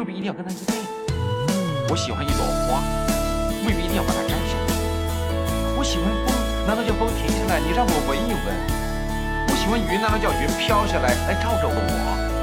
未必一定要跟他一辈子。我喜欢一朵花，未必一定要把它摘下来。我喜欢风，难道叫风停下来，你让我闻一闻？我喜欢云，难道叫云飘下来，来照着我？